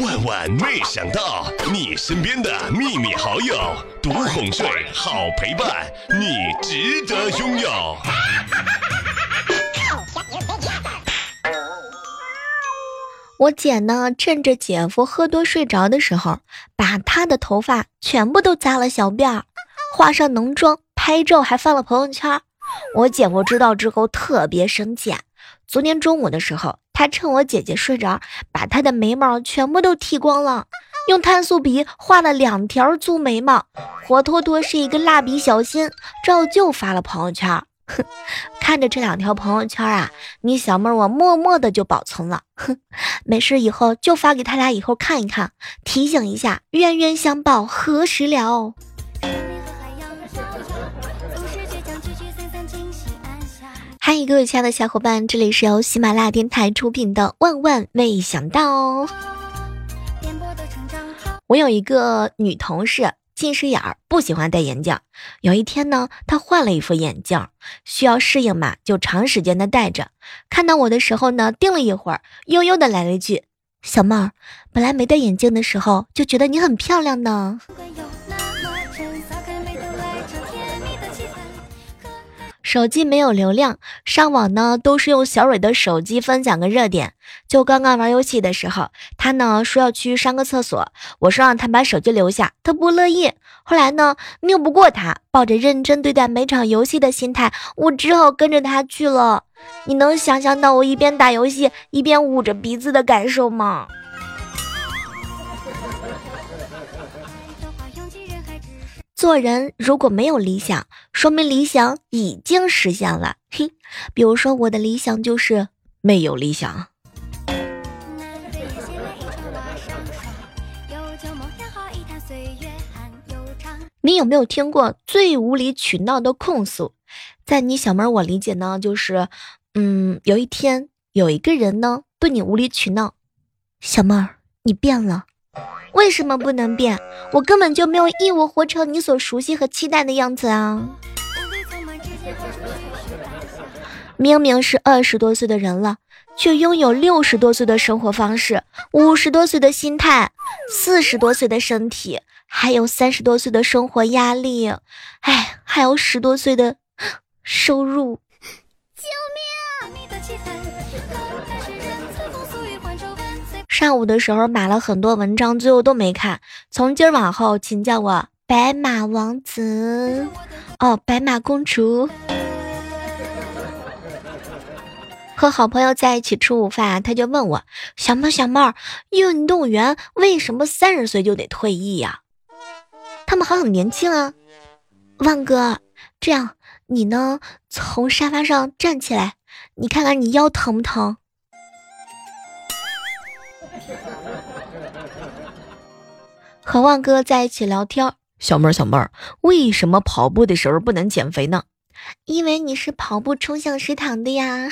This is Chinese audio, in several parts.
万万没想到，你身边的秘密好友，独哄睡，好陪伴，你值得拥有。我姐呢，趁着姐夫喝多睡着的时候，把他的头发全部都扎了小辫儿，化上浓妆，拍照还发了朋友圈。我姐夫知道之后特别生气。昨天中午的时候，他趁我姐姐睡着，把她的眉毛全部都剃光了，用碳素笔画了两条粗眉毛，活脱脱是一个蜡笔小新，照旧发了朋友圈。哼，看着这两条朋友圈啊，你小妹我默默的就保存了。哼，没事以后就发给他俩以后看一看，提醒一下，冤冤相报何时了。欢迎各位亲爱的小伙伴，这里是由喜马拉雅电台出品的《万万没想到》。我有一个女同事，近视眼儿，不喜欢戴眼镜。有一天呢，她换了一副眼镜，需要适应嘛，就长时间的戴着。看到我的时候呢，定了一会儿，悠悠的来了一句：“小妹儿，本来没戴眼镜的时候就觉得你很漂亮呢。”手机没有流量，上网呢都是用小蕊的手机分享个热点。就刚刚玩游戏的时候，他呢说要去上个厕所，我说让他把手机留下，他不乐意。后来呢拗不过他，抱着认真对待每场游戏的心态，我只好跟着他去了。你能想象到我一边打游戏一边捂着鼻子的感受吗？做人如果没有理想，说明理想已经实现了。嘿，比如说我的理想就是没有理想。你有没有听过最无理取闹的控诉？在你小妹儿我理解呢，就是，嗯，有一天有一个人呢对你无理取闹，小妹儿你变了。为什么不能变？我根本就没有义务活成你所熟悉和期待的样子啊！明明是二十多岁的人了，却拥有六十多岁的生活方式，五十多岁的心态，四十多岁的身体，还有三十多岁的生活压力，哎，还有十多岁的收入。救命！上午的时候买了很多文章，最后都没看。从今儿往后，请叫我白马王子哦，白马公主。和好朋友在一起吃午饭，他就问我：“小猫小猫，运动员为什么三十岁就得退役呀？他们还很年轻啊。”万哥，这样你呢？从沙发上站起来，你看看你腰疼不疼？和旺哥在一起聊天，小妹儿小妹儿，为什么跑步的时候不能减肥呢？因为你是跑步冲向食堂的呀。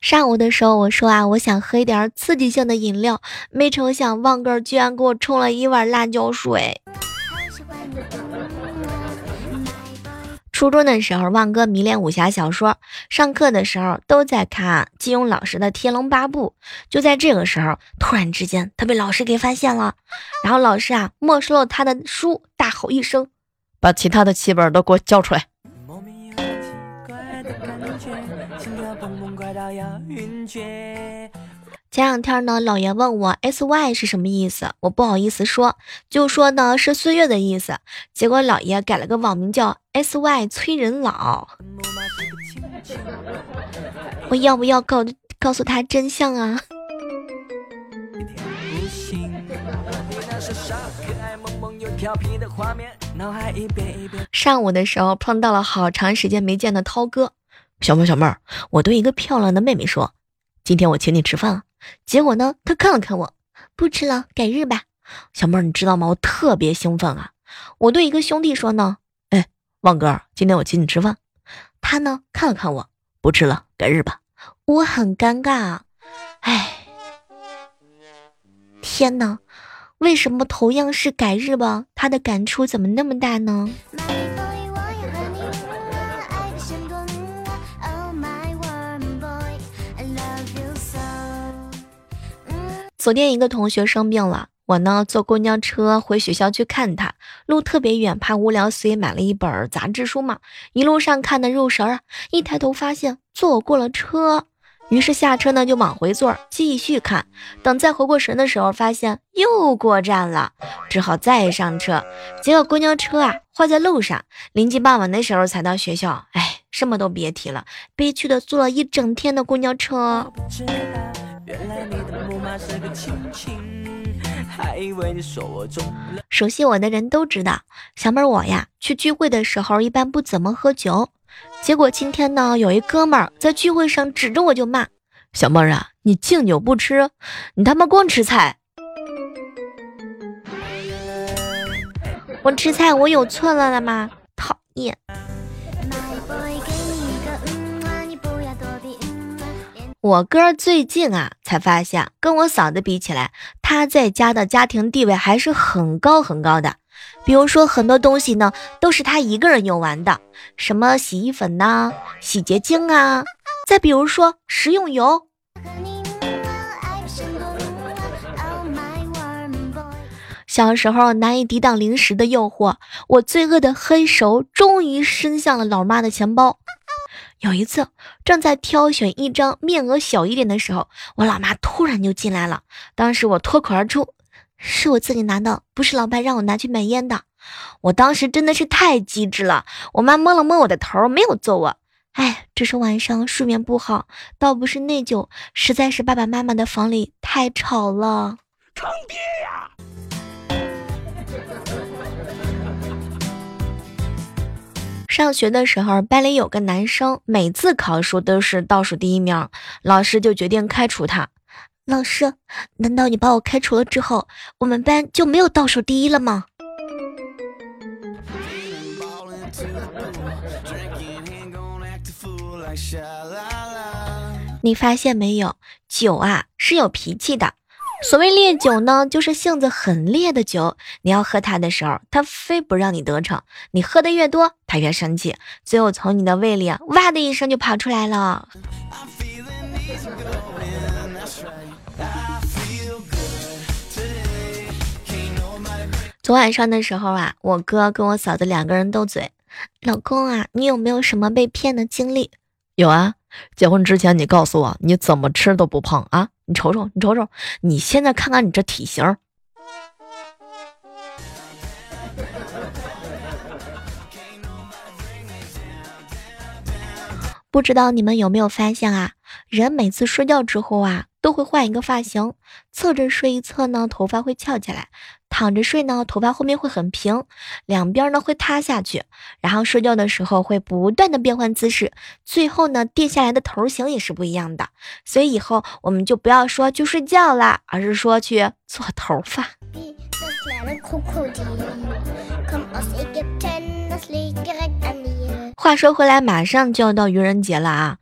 上午的时候我说啊，我想喝一点刺激性的饮料，没成想旺哥居然给我冲了一碗辣椒水。初中的时候，旺哥迷恋武侠小说，上课的时候都在看金庸老师的《天龙八部》。就在这个时候，突然之间他被老师给发现了，然后老师啊没收了他的书，大吼一声：“把其他的七本都给我交出来！”前两天呢，老爷问我 S Y 是什么意思，我不好意思说，就说呢是岁月的意思。结果老爷改了个网名叫 S Y 催人老。我要不要告告诉他真相啊？上午的时候碰到了好长时间没见的涛哥，小妹小妹儿，我对一个漂亮的妹妹说，今天我请你吃饭。结果呢？他看了看我，不吃了，改日吧。小妹儿，你知道吗？我特别兴奋啊！我对一个兄弟说呢：“哎，旺哥，今天我请你吃饭。”他呢看了看我，不吃了，改日吧。我很尴尬。哎，天哪！为什么同样是改日吧，他的感触怎么那么大呢？昨天一个同学生病了，我呢坐公交车回学校去看他，路特别远，怕无聊，所以买了一本杂志书嘛。一路上看的入神啊，一抬头发现坐过了车。于是下车呢，就往回坐，继续看。等再回过神的时候，发现又过站了，只好再上车。结果公交车啊坏在路上，临近傍晚的时候才到学校。哎，什么都别提了，悲屈的坐了一整天的公交车。原来你的木马是个亲亲还以为你说我中熟悉我的人都知道，小妹儿我呀，去聚会的时候一般不怎么喝酒。结果今天呢，有一哥们儿在聚会上指着我就骂：“小妹儿啊，你敬酒不吃，你他妈光吃菜！我吃菜我有错了了吗？讨厌！”我哥最近啊，才发现跟我嫂子比起来，他在家的家庭地位还是很高很高的。比如说，很多东西呢都是他一个人用完的，什么洗衣粉呐、洗洁精啊，再比如说食用油。小时候难以抵挡零食的诱惑，我罪恶的黑手终于伸向了老妈的钱包。有一次，正在挑选一张面额小一点的时候，我老妈突然就进来了，当时我脱口而出。是我自己拿的，不是老爸让我拿去买烟的。我当时真的是太机智了。我妈摸了摸我的头，没有揍我。哎，这是晚上睡眠不好，倒不是内疚，实在是爸爸妈妈的房里太吵了。坑爹上学的时候，班里有个男生，每次考试都是倒数第一名，老师就决定开除他。老师，难道你把我开除了之后，我们班就没有倒数第一了吗？你发现没有，酒啊是有脾气的。所谓烈酒呢，就是性子很烈的酒。你要喝它的时候，它非不让你得逞。你喝的越多，它越生气，最后从你的胃里，哇的一声就跑出来了。昨晚上的时候啊，我哥跟我嫂子两个人斗嘴。老公啊，你有没有什么被骗的经历？有啊，结婚之前你告诉我你怎么吃都不胖啊，你瞅瞅，你瞅瞅，你现在看看你这体型。不知道你们有没有发现啊？人每次睡觉之后啊，都会换一个发型，侧着睡一侧呢，头发会翘起来；躺着睡呢，头发后面会很平，两边呢会塌下去。然后睡觉的时候会不断的变换姿势，最后呢，跌下来的头型也是不一样的。所以以后我们就不要说去睡觉啦，而是说去做头发。话说回来，马上就要到愚人节了啊！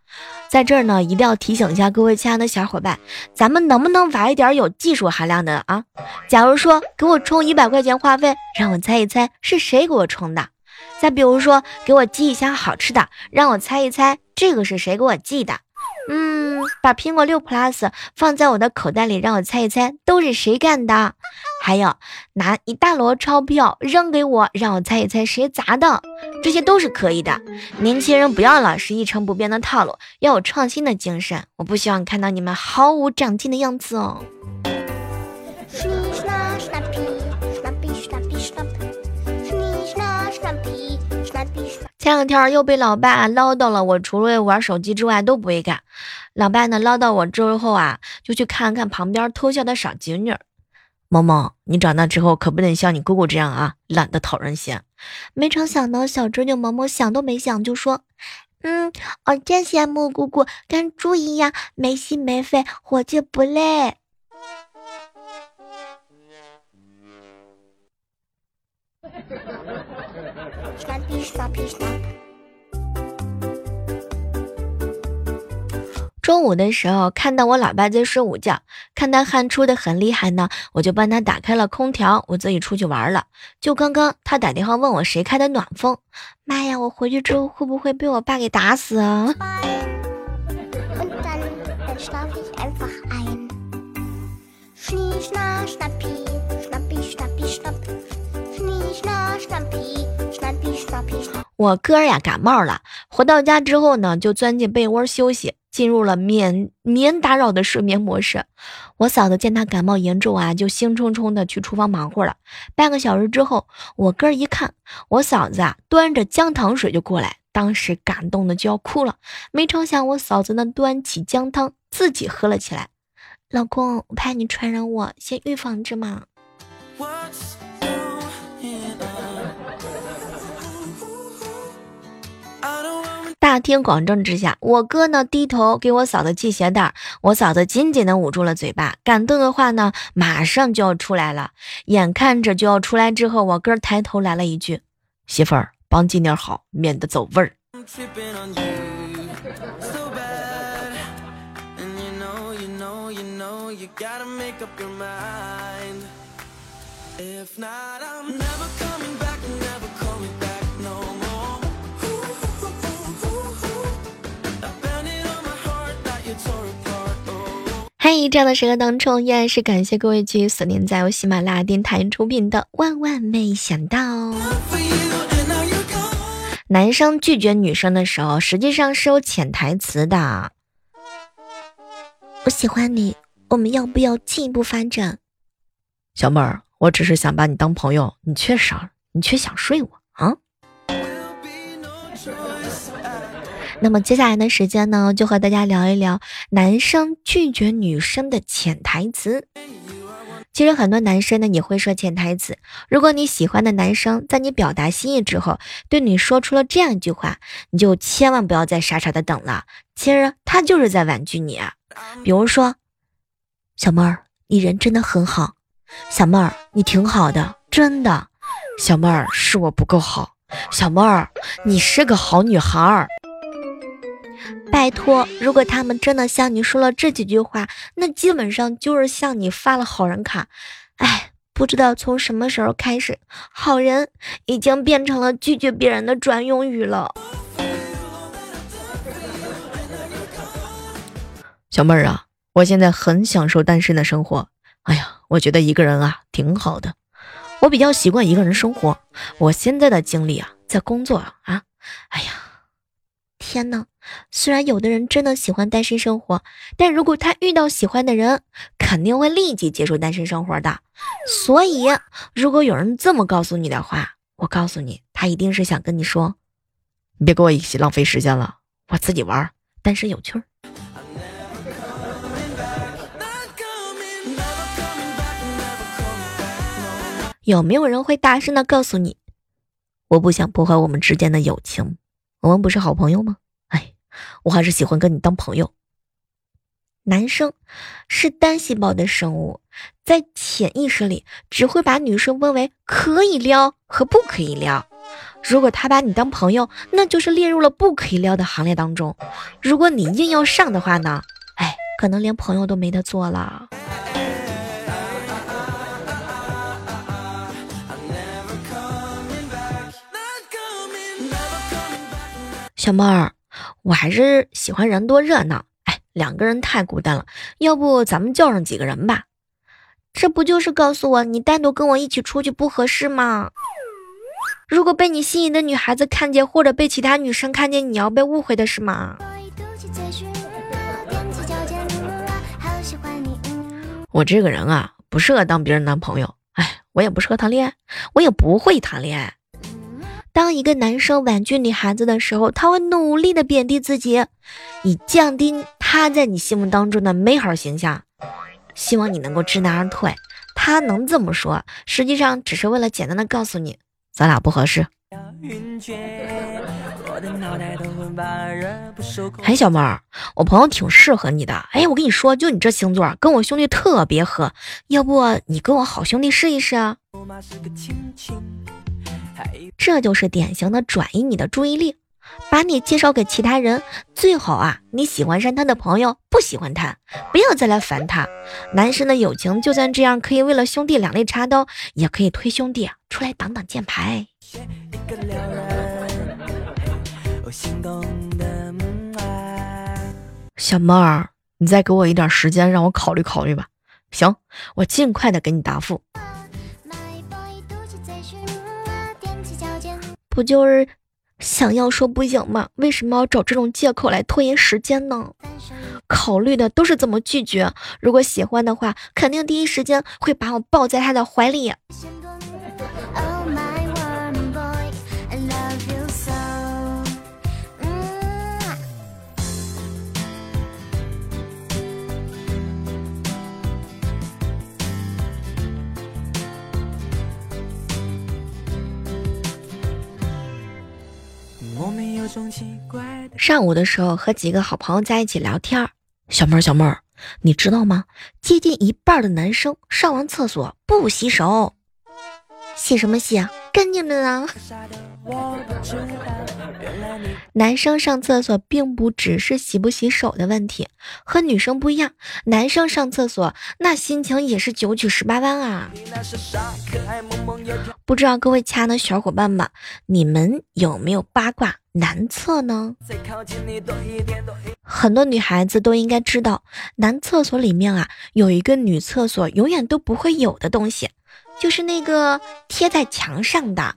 在这儿呢，一定要提醒一下各位亲爱的小伙伴，咱们能不能玩一点有技术含量的啊？假如说给我充一百块钱话费，让我猜一猜是谁给我充的；再比如说给我寄一箱好吃的，让我猜一猜这个是谁给我寄的。嗯，把苹果六 Plus 放在我的口袋里，让我猜一猜都是谁干的。还有拿一大摞钞票扔给我，让我猜一猜谁砸的。这些都是可以的。年轻人不要老是一成不变的套路，要有创新的精神。我不希望看到你们毫无长进的样子哦。前两天又被老爸唠叨了，我除了玩手机之外都不会干。老爸呢唠叨我之后啊，就去看看旁边偷笑的傻侄女。萌萌，你长大之后可不能像你姑姑这样啊，懒得讨人嫌。没成想呢，小侄女萌萌想都没想就说：“嗯，我真羡慕姑姑跟猪一样没心没肺，活着不累。”中午的时候，看到我老爸在睡午觉，看他汗出的很厉害呢，我就帮他打开了空调，我自己出去玩了。就刚刚，他打电话问我谁开的暖风，妈呀，我回去之后会不会被我爸给打死啊？我哥呀感冒了，回到家之后呢，就钻进被窝休息，进入了免免打扰的睡眠模式。我嫂子见他感冒严重啊，就兴冲冲的去厨房忙活了。半个小时之后，我哥一看，我嫂子啊端着姜糖水就过来，当时感动的就要哭了。没成想，我嫂子呢端起姜汤自己喝了起来。老公，我怕你传染我，先预防着嘛。大庭广众之下，我哥呢低头给我嫂子系鞋带，我嫂子紧紧的捂住了嘴巴，感动的话呢马上就要出来了。眼看着就要出来之后，我哥抬头来了一句：“媳妇儿，帮紧点好，免得走味儿。”嘿，这样的时刻当中，依然是感谢各位继续锁定在由喜马拉雅电台出品的《万万没想到》。男生拒绝女生的时候，实际上是有潜台词的。我喜欢你，我们要不要进一步发展？小妹儿，我只是想把你当朋友，你却想，你却想睡我那么接下来的时间呢，就和大家聊一聊男生拒绝女生的潜台词。其实很多男生呢也会说潜台词。如果你喜欢的男生在你表达心意之后，对你说出了这样一句话，你就千万不要再傻傻的等了。其实他就是在婉拒你啊。比如说，小妹儿，你人真的很好。小妹儿，你挺好的，真的。小妹儿，是我不够好。小妹儿，你是个好女孩儿。拜托，如果他们真的向你说了这几句话，那基本上就是向你发了好人卡。哎，不知道从什么时候开始，好人已经变成了拒绝别人的专用语了。小妹儿啊，我现在很享受单身的生活。哎呀，我觉得一个人啊挺好的，我比较习惯一个人生活。我现在的精力啊在工作啊，哎呀。天呐，虽然有的人真的喜欢单身生活，但如果他遇到喜欢的人，肯定会立即结束单身生活的。所以，如果有人这么告诉你的话，我告诉你，他一定是想跟你说，你别跟我一起浪费时间了，我自己玩，单身有趣儿。有没有人会大声的告诉你，我不想破坏我们之间的友情？我们不是好朋友吗？我还是喜欢跟你当朋友。男生是单细胞的生物，在潜意识里只会把女生分为可以撩和不可以撩。如果他把你当朋友，那就是列入了不可以撩的行列当中。如果你硬要上的话呢？哎，可能连朋友都没得做了。小妹儿，我还是喜欢人多热闹。哎，两个人太孤单了，要不咱们叫上几个人吧？这不就是告诉我你单独跟我一起出去不合适吗？如果被你心仪的女孩子看见，或者被其他女生看见，你要被误会的是吗？我这个人啊，不适合当别人男朋友。哎，我也不适合谈恋爱，我也不会谈恋爱。当一个男生婉拒女孩子的时候，他会努力的贬低自己，以降低他在你心目当中的美好形象。希望你能够知难而退。他能这么说，实际上只是为了简单的告诉你，咱俩不合适。哎，小妹儿，我朋友挺适合你的。哎，我跟你说，就你这星座，跟我兄弟特别合。要不你跟我好兄弟试一试啊？这就是典型的转移你的注意力，把你介绍给其他人。最好啊，你喜欢上他的朋友，不喜欢他，不要再来烦他。男生的友情就算这样，可以为了兄弟两肋插刀，也可以推兄弟出来挡挡箭牌。小妹儿，你再给我一点时间，让我考虑考虑吧。行，我尽快的给你答复。不就是想要说不行吗？为什么要找这种借口来拖延时间呢？考虑的都是怎么拒绝。如果喜欢的话，肯定第一时间会把我抱在他的怀里。上午的时候和几个好朋友在一起聊天，小妹儿小妹儿，你知道吗？接近一半的男生上完厕所不洗手，洗什么洗啊？干净的呢。男生上厕所并不只是洗不洗手的问题，和女生不一样，男生上厕所那心情也是九曲十八弯啊。不知道各位亲爱的小伙伴们，你们有没有八卦男厕呢？很多女孩子都应该知道，男厕所里面啊有一个女厕所永远都不会有的东西，就是那个贴在墙上的。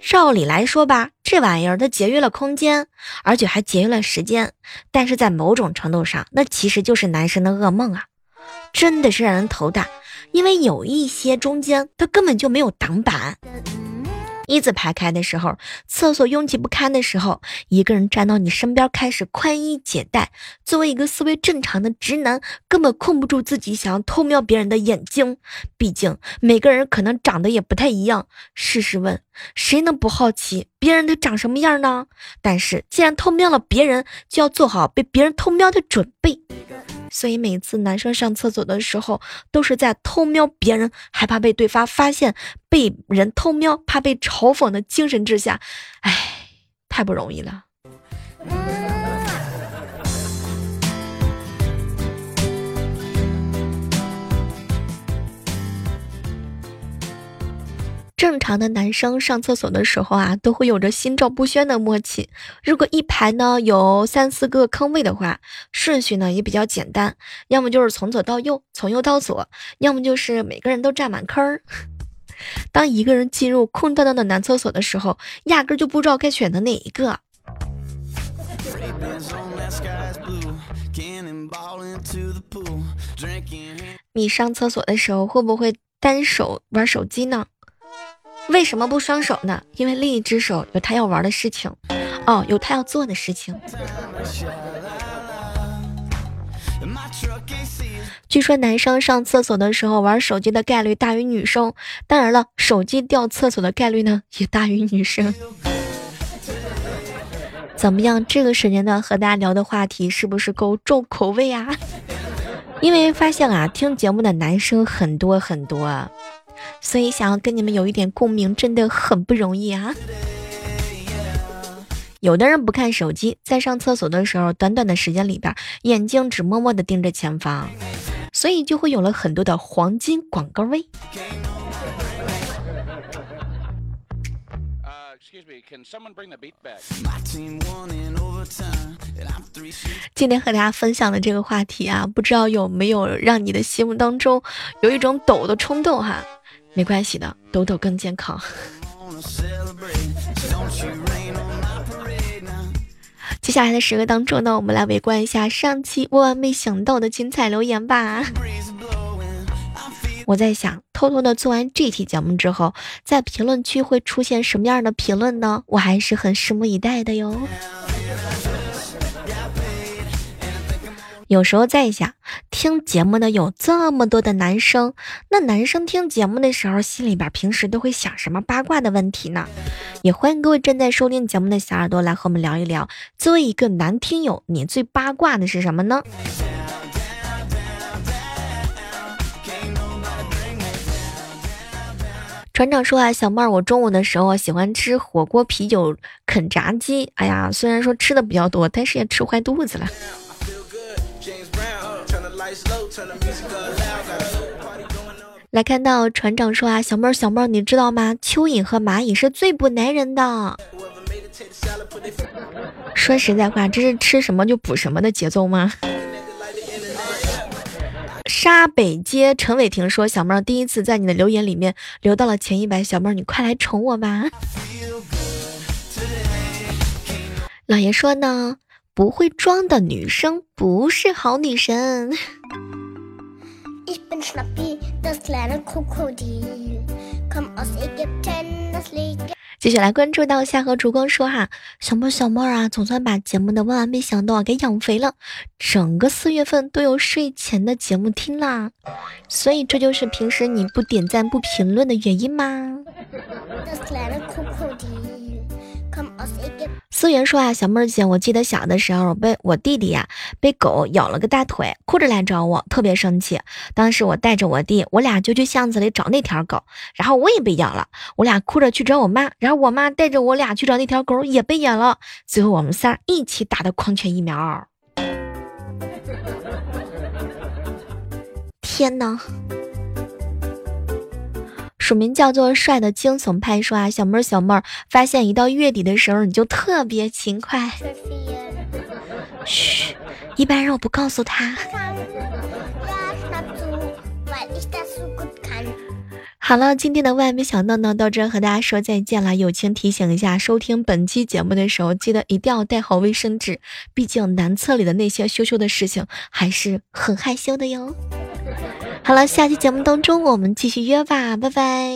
照理来说吧，这玩意儿它节约了空间，而且还节约了时间。但是在某种程度上，那其实就是男生的噩梦啊，真的是让人头大。因为有一些中间它根本就没有挡板。一字排开的时候，厕所拥挤不堪的时候，一个人站到你身边开始宽衣解带。作为一个思维正常的直男，根本控不住自己想要偷瞄别人的眼睛。毕竟每个人可能长得也不太一样。试试问，谁能不好奇别人都长什么样呢？但是既然偷瞄了别人，就要做好被别人偷瞄的准备。所以每次男生上厕所的时候，都是在偷瞄别人，害怕被对方发现，被人偷瞄，怕被嘲讽的精神之下，唉，太不容易了。正常的男生上厕所的时候啊，都会有着心照不宣的默契。如果一排呢有三四个坑位的话，顺序呢也比较简单，要么就是从左到右，从右到左，要么就是每个人都占满坑儿。当一个人进入空荡荡的男厕所的时候，压根就不知道该选择哪一个。你上厕所的时候会不会单手玩手机呢？为什么不双手呢？因为另一只手有他要玩的事情，哦，有他要做的事情。据说男生上厕所的时候玩手机的概率大于女生，当然了，手机掉厕所的概率呢也大于女生。怎么样？这个时间段和大家聊的话题是不是够重口味啊？因为发现啊，听节目的男生很多很多。所以想要跟你们有一点共鸣，真的很不容易啊！有的人不看手机，在上厕所的时候，短短的时间里边，眼睛只默默的盯着前方，所以就会有了很多的黄金广告位。今天和大家分享的这个话题啊，不知道有没有让你的心目当中有一种抖的冲动哈？没关系的，抖抖更健康。接下来的时刻当中呢，我们来围观一下上期万万没想到的精彩留言吧。我在想，偷偷的做完这期节目之后，在评论区会出现什么样的评论呢？我还是很拭目以待的哟。有时候在想，听节目的有这么多的男生，那男生听节目的时候，心里边平时都会想什么八卦的问题呢？也欢迎各位正在收听节目的小耳朵来和我们聊一聊。作为一个男听友，你最八卦的是什么呢？船长说啊，小妹儿，我中午的时候喜欢吃火锅、啤酒、啃炸鸡。哎呀，虽然说吃的比较多，但是也吃坏肚子了。来看到船长说啊，小妹儿小妹儿，你知道吗？蚯蚓和蚂蚁是最不粘人的。说实在话，这是吃什么就补什么的节奏吗？沙北街陈伟霆说：“小妹儿第一次在你的留言里面留到了前一百，小妹儿你快来宠我吧。”老爷说呢，不会装的女生不是好女神。继续来关注到夏河烛光说哈，小妹小妹啊，总算把节目的万万没想到给养肥了，整个四月份都有睡前的节目听啦，所以这就是平时你不点赞不评论的原因吗？思源说啊，小妹儿姐，我记得小的时候我被我弟弟呀被狗咬了个大腿，哭着来找我，特别生气。当时我带着我弟，我俩就去巷子里找那条狗，然后我也被咬了，我俩哭着去找我妈，然后我妈带着我俩去找那条狗，也被咬了。最后我们仨一起打的狂犬疫苗。天哪！署名叫做帅的惊悚派说啊，小妹儿小妹儿，发现一到月底的时候你就特别勤快。嘘，一般人我不告诉他。好了，今天的万没想到呢，到这和大家说再见了。友情提醒一下，收听本期节目的时候，记得一定要带好卫生纸，毕竟男厕里的那些羞羞的事情还是很害羞的哟。好了，下期节目当中我们继续约吧，拜拜。